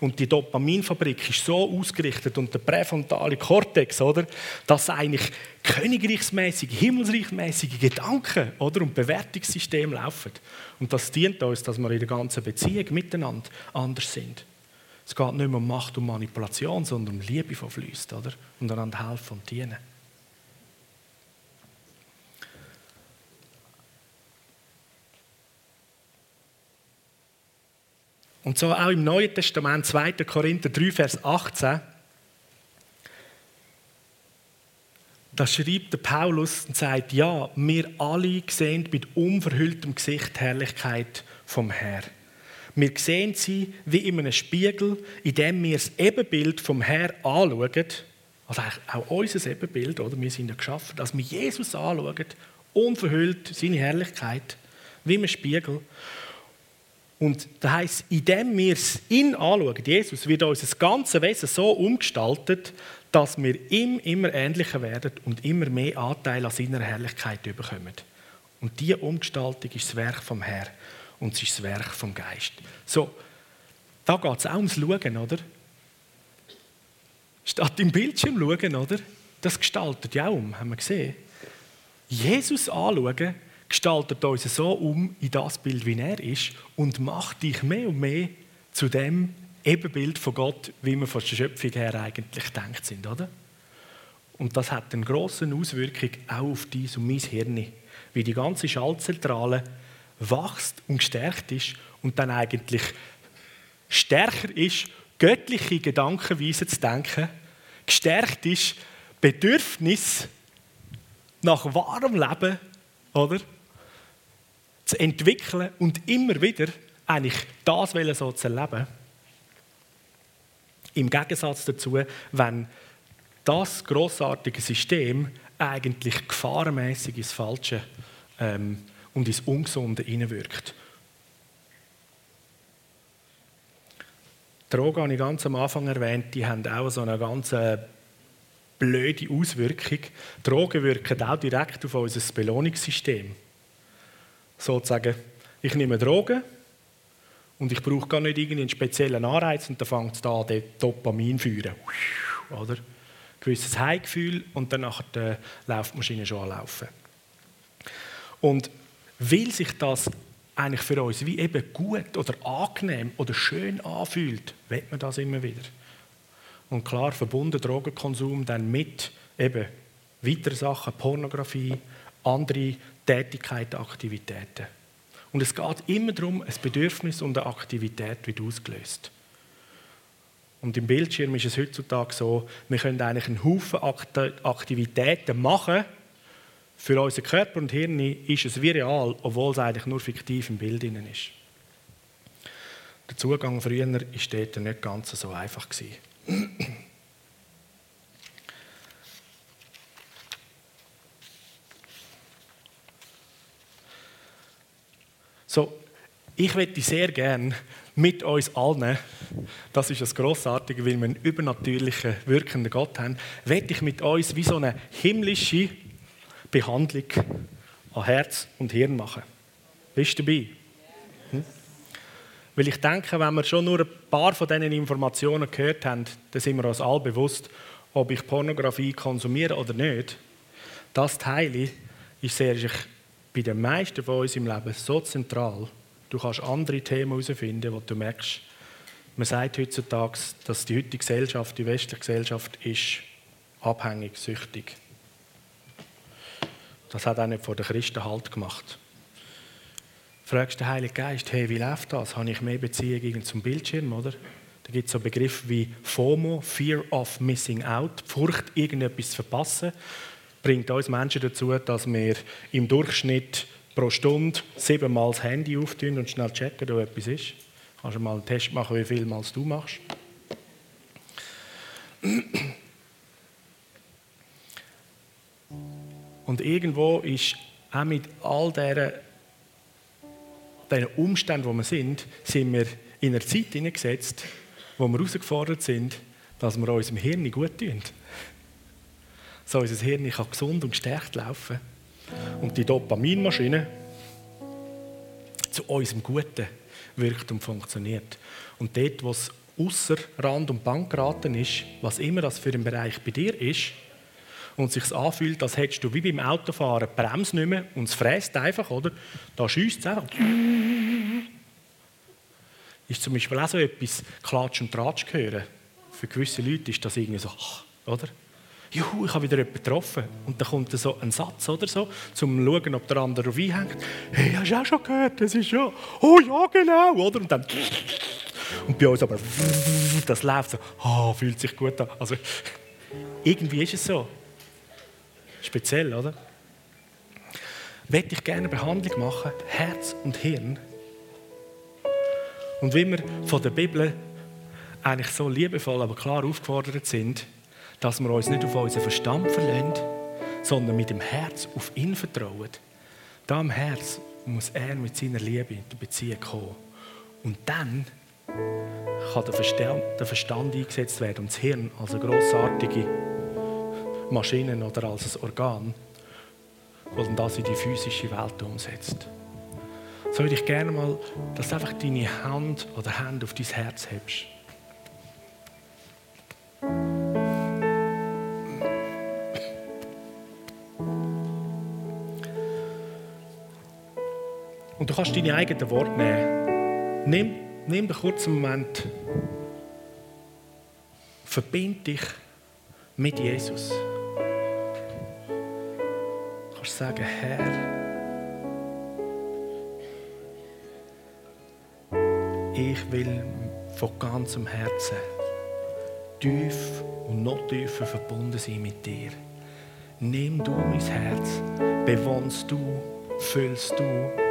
und die Dopaminfabrik ist so ausgerichtet und der präfrontale Kortex, oder, dass eigentlich königreichsmäßige, himmelsreichmäßige Gedanken oder, und Bewertungssysteme laufen. Und das dient uns, dass wir in der ganzen Beziehung miteinander anders sind. Es geht nicht mehr um Macht und Manipulation, sondern um Liebe, die fließt, oder? Und einander helfen und dienen. Und so auch im Neuen Testament, 2. Korinther 3, Vers 18, da schreibt der Paulus und sagt, ja, wir alle sehen mit unverhülltem Gesicht die Herrlichkeit vom Herrn. Wir sehen sie wie in einem Spiegel, in dem wir das Ebenbild vom Herrn anschauen. Also auch unser Ebenbild, oder? Wir sind ja geschaffen, dass wir Jesus anschauen, unverhüllt, seine Herrlichkeit, wie im Spiegel. Und das heisst, indem wir ihn anschauen, Jesus, wird unser ganzes Wesen so umgestaltet, dass wir ihm immer ähnlicher werden und immer mehr Anteil an seiner Herrlichkeit bekommen. Und diese Umgestaltung ist das Werk vom Herrn und es ist das Werk vom Geist. So, da geht es auch ums Schauen, oder? Statt im Bildschirm schauen, oder? Das gestaltet ja auch um, haben wir gesehen. Jesus anschauen gestaltet uns so um in das Bild, wie er ist und macht dich mehr und mehr zu dem Ebenbild von Gott, wie wir von der Schöpfung her eigentlich denkt sind, oder? Und das hat eine große Auswirkung auch auf dies und mein Hirn, wie die ganze Schaltzentrale wächst und gestärkt ist und dann eigentlich stärker ist, göttliche Gedankenweise zu denken, gestärkt ist, Bedürfnis nach wahrem Leben, oder? Zu entwickeln und immer wieder eigentlich das so zu erleben. Im Gegensatz dazu, wenn das großartige System eigentlich gefahrenmäßig ins Falsche ähm, und ins Ungesunde hineinwirkt. Drogen habe ich ganz am Anfang erwähnt, die haben auch so eine ganz äh, blöde Auswirkung. Drogen wirken auch direkt auf unser Belohnungssystem sozusagen, ich nehme Drogen und ich brauche gar nicht irgendeinen speziellen Anreiz und dann fängt es an, den Dopamin führen. Oder? Ein gewisses Heimgefühl und dann nachher die Laufmaschine schon anlaufen. Und weil sich das eigentlich für uns wie eben gut oder angenehm oder schön anfühlt, will man das immer wieder. Und klar verbunden Drogenkonsum dann mit eben weiteren Sachen, Pornografie, andere Tätigkeiten, Aktivitäten. Und es geht immer darum, ein Bedürfnis und eine Aktivität wird ausgelöst. Und im Bildschirm ist es heutzutage so, wir können eigentlich einen Haufen Aktivitäten machen. Für unseren Körper und Hirn ist es wie real, obwohl es eigentlich nur fiktiv im Bild ist. Der Zugang früher war dort nicht ganz so einfach. So, ich möchte sehr gerne mit uns allen, das ist das Grossartige, weil wir einen übernatürlichen, wirkenden Gott haben, möchte ich mit uns wie so eine himmlische Behandlung an Herz und Hirn machen. Bist du dabei? Hm? Weil ich denke, wenn wir schon nur ein paar von diesen Informationen gehört haben, dann sind wir uns alle bewusst, ob ich Pornografie konsumiere oder nicht. Das Teil ist sehr bei den meisten von uns im Leben so zentral. Du kannst andere Themen herausfinden, wo du merkst, man sagt heutzutage, dass die heutige Gesellschaft, die westliche Gesellschaft, ist abhängig, süchtig. Das hat auch nicht vor den Christen Halt gemacht. Fragst den Heiligen Geist, hey, wie läuft das? Habe ich mehr Beziehungen zum Bildschirm, oder? Da gibt es so Begriffe wie FOMO, Fear of Missing Out, Furcht, irgendetwas zu verpassen bringt uns Menschen dazu, dass wir im Durchschnitt pro Stunde siebenmal das Handy auftun und schnell checken, ob etwas ist. Kannst du mal einen Test machen, wie viel mal du machst. Und irgendwo ist auch mit all diesen, Umständen, wo wir sind, sind wir in einer Zeit hineingesetzt, wo wir herausgefordert sind, dass wir unserem Hirn gut tun so unser Hirn kann gesund und gestärkt laufen. Und die Dopaminmaschine zu unserem Guten wirkt und funktioniert. Und dort, wo es außer Rand und Bank geraten ist, was immer das für ein Bereich bei dir ist, und sich anfühlt, als hättest du wie beim Autofahren die Bremse nicht mehr und es fräst einfach, oder? Da schießt es einfach. Ist zum Beispiel auch so etwas Klatsch und Tratsch hören. Für gewisse Leute ist das irgendwie so, oder? Juhu, ich habe wieder jemanden getroffen. Und dann kommt so ein Satz oder so, um zu schauen, ob der andere auf hängt. Hey, hast du auch schon gehört? Das ist ja, oh ja, genau, oder? Und dann, und bei uns aber, das läuft so, oh, fühlt sich gut an. Also, irgendwie ist es so. Speziell, oder? Möchte ich gerne eine Behandlung machen, Herz und Hirn. Und wie wir von der Bibel eigentlich so liebevoll, aber klar aufgefordert sind, dass wir uns nicht auf unseren Verstand verlassen, sondern mit dem Herz auf ihn vertrauen. Da im Herz muss er mit seiner Liebe in die Beziehung kommen. Und dann kann der Verstand, der Verstand eingesetzt werden und das Hirn als eine grossartige Maschine oder als ein Organ, das das in die physische Welt umsetzt. So würde ich gerne mal, dass du einfach deine Hand oder Hand auf dein Herz hebst. Und du kannst deine eigenen Worte nehmen. Nimm, nimm einen kurzen Moment. Verbind dich mit Jesus. Du kannst sagen, Herr, ich will von ganzem Herzen tief und noch tiefer verbunden sein mit dir. Nimm du mein Herz, bewohnst du, füllst du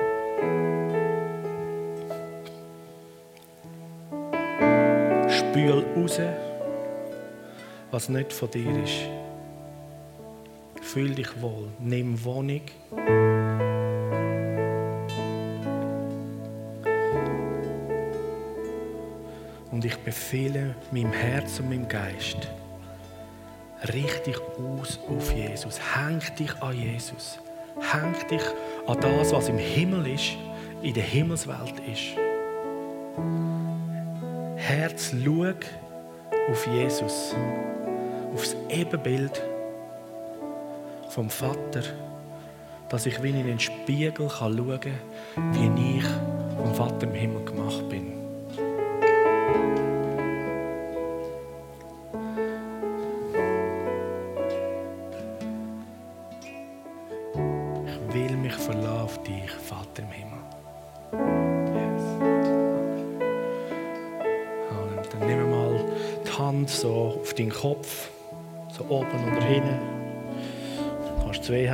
Spül raus, was nicht von dir ist. Fühl dich wohl, nimm Wohnung. Und ich befehle meinem Herz und meinem Geist, richte dich aus auf Jesus, häng dich an Jesus, häng dich an das, was im Himmel ist, in der Himmelswelt ist. Herz, schau auf Jesus, auf das Ebenbild vom Vater, dass ich wie in den Spiegel schauen kann, wie ich vom Vater im Himmel gemacht bin.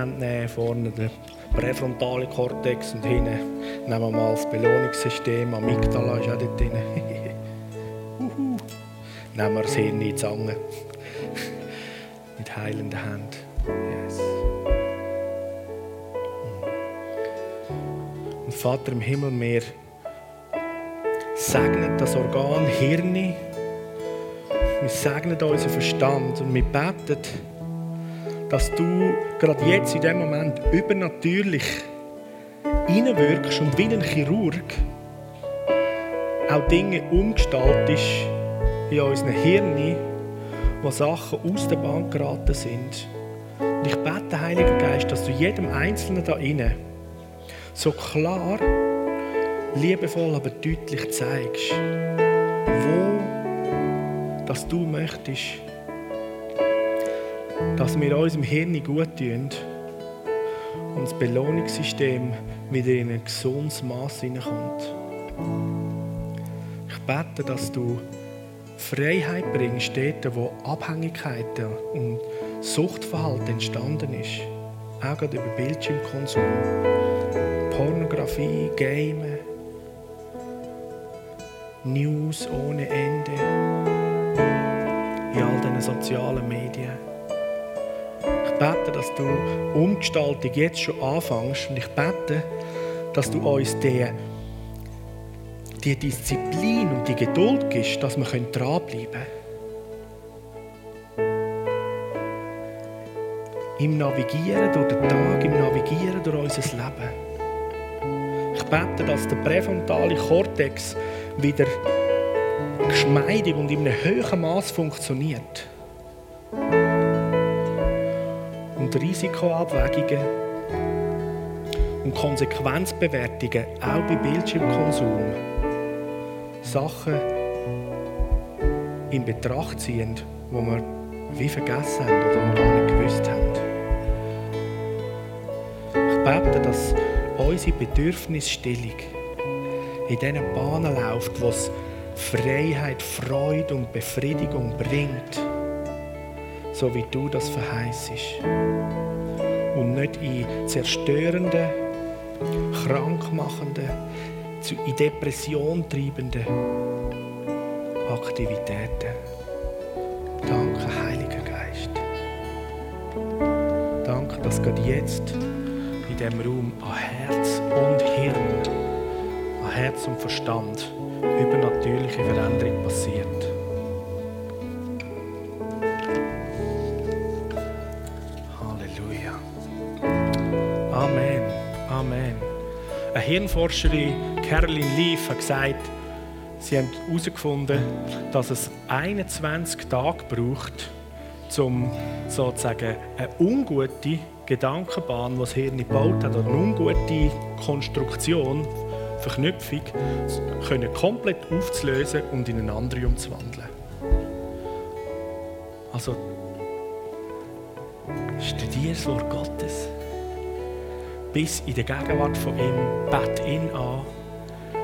Hände nehmen, vorne den präfrontalen Kortex und hinten nehmen wir mal das Belohnungssystem, Amygdala ist auch dort drin. nehmen wir das Hirn in die Zange. Mit heilenden Händen. Yes. Und Vater im Himmel, wir segnen das Organ Hirn. Wir segnen unseren Verstand und wir beten, dass du gerade jetzt in dem Moment übernatürlich hineinwirkst und wie ein Chirurg auch Dinge umgestaltest in unseren Hirnen, wo Sachen aus der Bahn geraten sind. Und ich bete, Heiliger Geist, dass du jedem Einzelnen da innen so klar, liebevoll, aber deutlich zeigst, wo dass du möchtest, dass wir unserem Hirn gut tun und das Belohnungssystem wieder in ein gesundes Maß hineinkommt. Ich bete, dass du Freiheit bringst, dort, wo Abhängigkeiten und Suchtverhalten entstanden ist. Auch gerade über Bildschirmkonsum, Pornografie, Gamen, News ohne Ende in all diesen sozialen Medien bete, dass du Umgestaltung jetzt schon anfängst. Und ich bete, dass du uns die, die Disziplin und die Geduld gibst, dass wir dranbleiben können. Im Navigieren durch den Tag, im Navigieren durch unser Leben. Ich bete, dass der präfrontale Kortex wieder geschmeidig und in einem hohen Maß funktioniert und Risikoabwägungen und Konsequenzbewertungen, auch bei Bildschirmkonsum, Sachen in Betracht ziehen, die wir wie vergessen haben oder gar nicht gewusst haben. Ich bete, dass unsere Bedürfnisstellung in diesen Bahnen läuft, wo es Freiheit, Freude und Befriedigung bringt so wie du das verheißest. Und nicht in zerstörenden, krankmachenden, in Depression treibenden Aktivitäten. Danke, Heiliger Geist. Danke, dass gerade jetzt in diesem Raum an Herz und Hirn, an Herz und Verstand übernatürliche Veränderung passiert. Hirnforscherin Caroline Leaf hat gesagt, sie haben herausgefunden, dass es 21 Tage braucht, um sozusagen eine ungute Gedankenbahn, die das Hirn gebaut hat, oder eine ungute Konstruktion, Verknüpfung, können komplett aufzulösen und in eine andere umzuwandeln. Also, studiere das Wort Gottes bis in die Gegenwart von ihm, bett ihn an,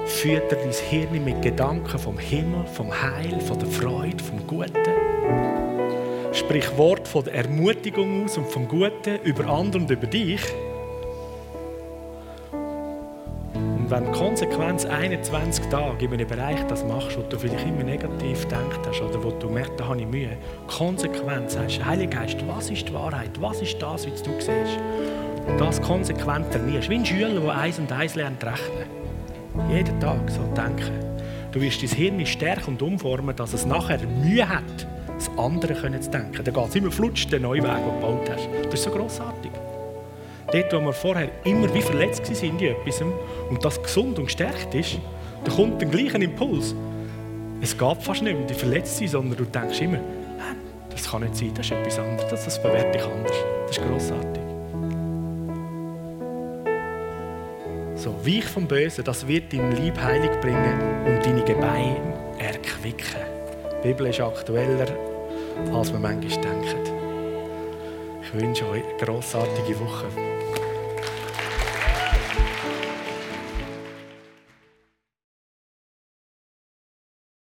führt er dein Hirn mit Gedanken vom Himmel, vom Heil, von der Freude, vom Guten. Sprich Wort von der Ermutigung aus und vom Guten über andere und über dich. Und wenn Konsequenz 21 Tage in einem Bereich das machst, wo du vielleicht immer negativ gedacht hast oder wo du merkst, da habe ich Mühe, Konsequenz sagst, Heiliger Geist, was ist die Wahrheit? Was ist das, wie du siehst? Das konsequent trainierst, wie ein Schüler, der eins und eins lernt rechnen. Jeden Tag so denken. Du wirst dein Hirn stärken und umformen, dass es nachher Mühe hat, das andere zu denken. Dann geht es immer flutsch, den neuen Weg, den du gebaut hast. Das ist so grossartig. Dort, wo wir vorher immer wie verletzt waren in etwas und das gesund und gestärkt ist, da kommt der gleiche Impuls. Es geht fast nicht mehr, die verletzt sein, sondern du denkst immer, das kann nicht sein, das ist etwas anderes, das bewerte ich anders. Das ist grossartig. So, weich vom Bösen, das wird dein Lieb heilig bringen und deine Gebeine erquicken. Die Bibel ist aktueller, als wir manchmal denken. Ich wünsche euch eine grossartige Woche.